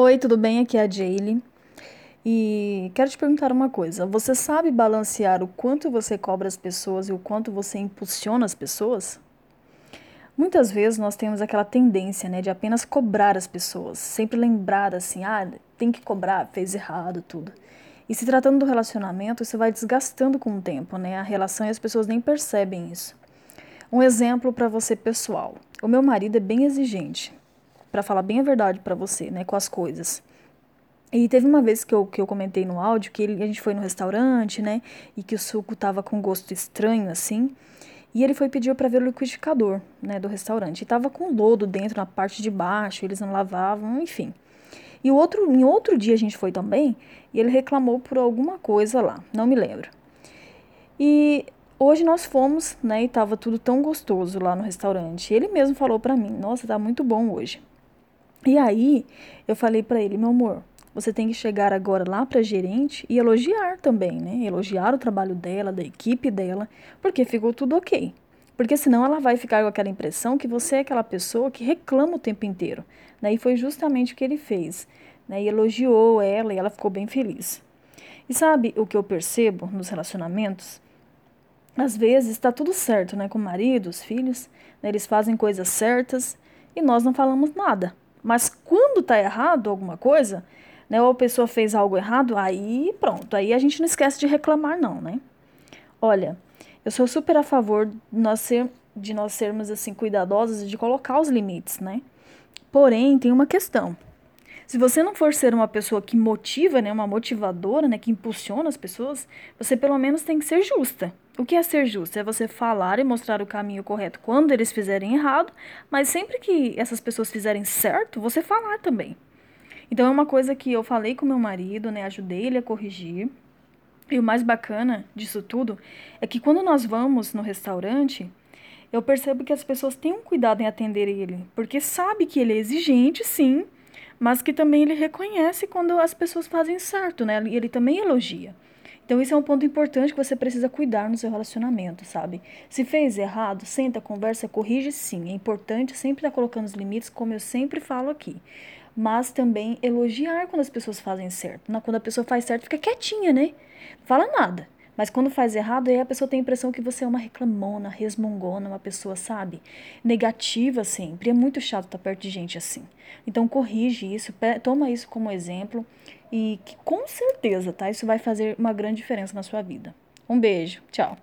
Oi, tudo bem? Aqui é a Jaylee. E quero te perguntar uma coisa. Você sabe balancear o quanto você cobra as pessoas e o quanto você impulsiona as pessoas? Muitas vezes nós temos aquela tendência, né, de apenas cobrar as pessoas, sempre lembrar assim, ah, tem que cobrar, fez errado, tudo. E se tratando do relacionamento, isso vai desgastando com o tempo, né? A relação e as pessoas nem percebem isso. Um exemplo para você pessoal. O meu marido é bem exigente para falar bem a verdade para você, né, com as coisas. E teve uma vez que eu, que eu comentei no áudio que ele, a gente foi no restaurante, né, e que o suco tava com gosto estranho, assim, e ele foi pedir para ver o liquidificador, né, do restaurante. E tava com lodo dentro na parte de baixo, eles não lavavam, enfim. E o outro, em outro dia a gente foi também, e ele reclamou por alguma coisa lá, não me lembro. E hoje nós fomos, né, e tava tudo tão gostoso lá no restaurante. Ele mesmo falou para mim: "Nossa, tá muito bom hoje". E aí eu falei para ele, meu amor, você tem que chegar agora lá para gerente e elogiar também, né? Elogiar o trabalho dela, da equipe dela, porque ficou tudo ok. Porque senão ela vai ficar com aquela impressão que você é aquela pessoa que reclama o tempo inteiro. Né? E foi justamente o que ele fez. Né? E elogiou ela e ela ficou bem feliz. E sabe o que eu percebo nos relacionamentos? Às vezes está tudo certo, né? Com o marido, os filhos, né? eles fazem coisas certas e nós não falamos nada. Mas quando tá errado alguma coisa, né, ou a pessoa fez algo errado, aí pronto, aí a gente não esquece de reclamar não, né? Olha, eu sou super a favor de nós, ser, de nós sermos assim cuidadosos e de colocar os limites, né? Porém, tem uma questão. Se você não for ser uma pessoa que motiva, né, uma motivadora, né, que impulsiona as pessoas, você pelo menos tem que ser justa. O que é ser justo? É você falar e mostrar o caminho correto quando eles fizerem errado, mas sempre que essas pessoas fizerem certo, você falar também. Então é uma coisa que eu falei com meu marido, né, ajudei ele a corrigir. E o mais bacana disso tudo é que quando nós vamos no restaurante, eu percebo que as pessoas têm um cuidado em atender ele, porque sabe que ele é exigente, sim, mas que também ele reconhece quando as pessoas fazem certo, né? E ele também elogia. Então, isso é um ponto importante que você precisa cuidar no seu relacionamento, sabe? Se fez errado, senta, conversa, corrige sim. É importante sempre estar colocando os limites, como eu sempre falo aqui. Mas também elogiar quando as pessoas fazem certo. Quando a pessoa faz certo, fica quietinha, né? Fala nada. Mas quando faz errado, aí a pessoa tem a impressão que você é uma reclamona, resmungona, uma pessoa, sabe? Negativa sempre. É muito chato estar perto de gente assim. Então corrige isso, toma isso como exemplo e que com certeza, tá? Isso vai fazer uma grande diferença na sua vida. Um beijo. Tchau.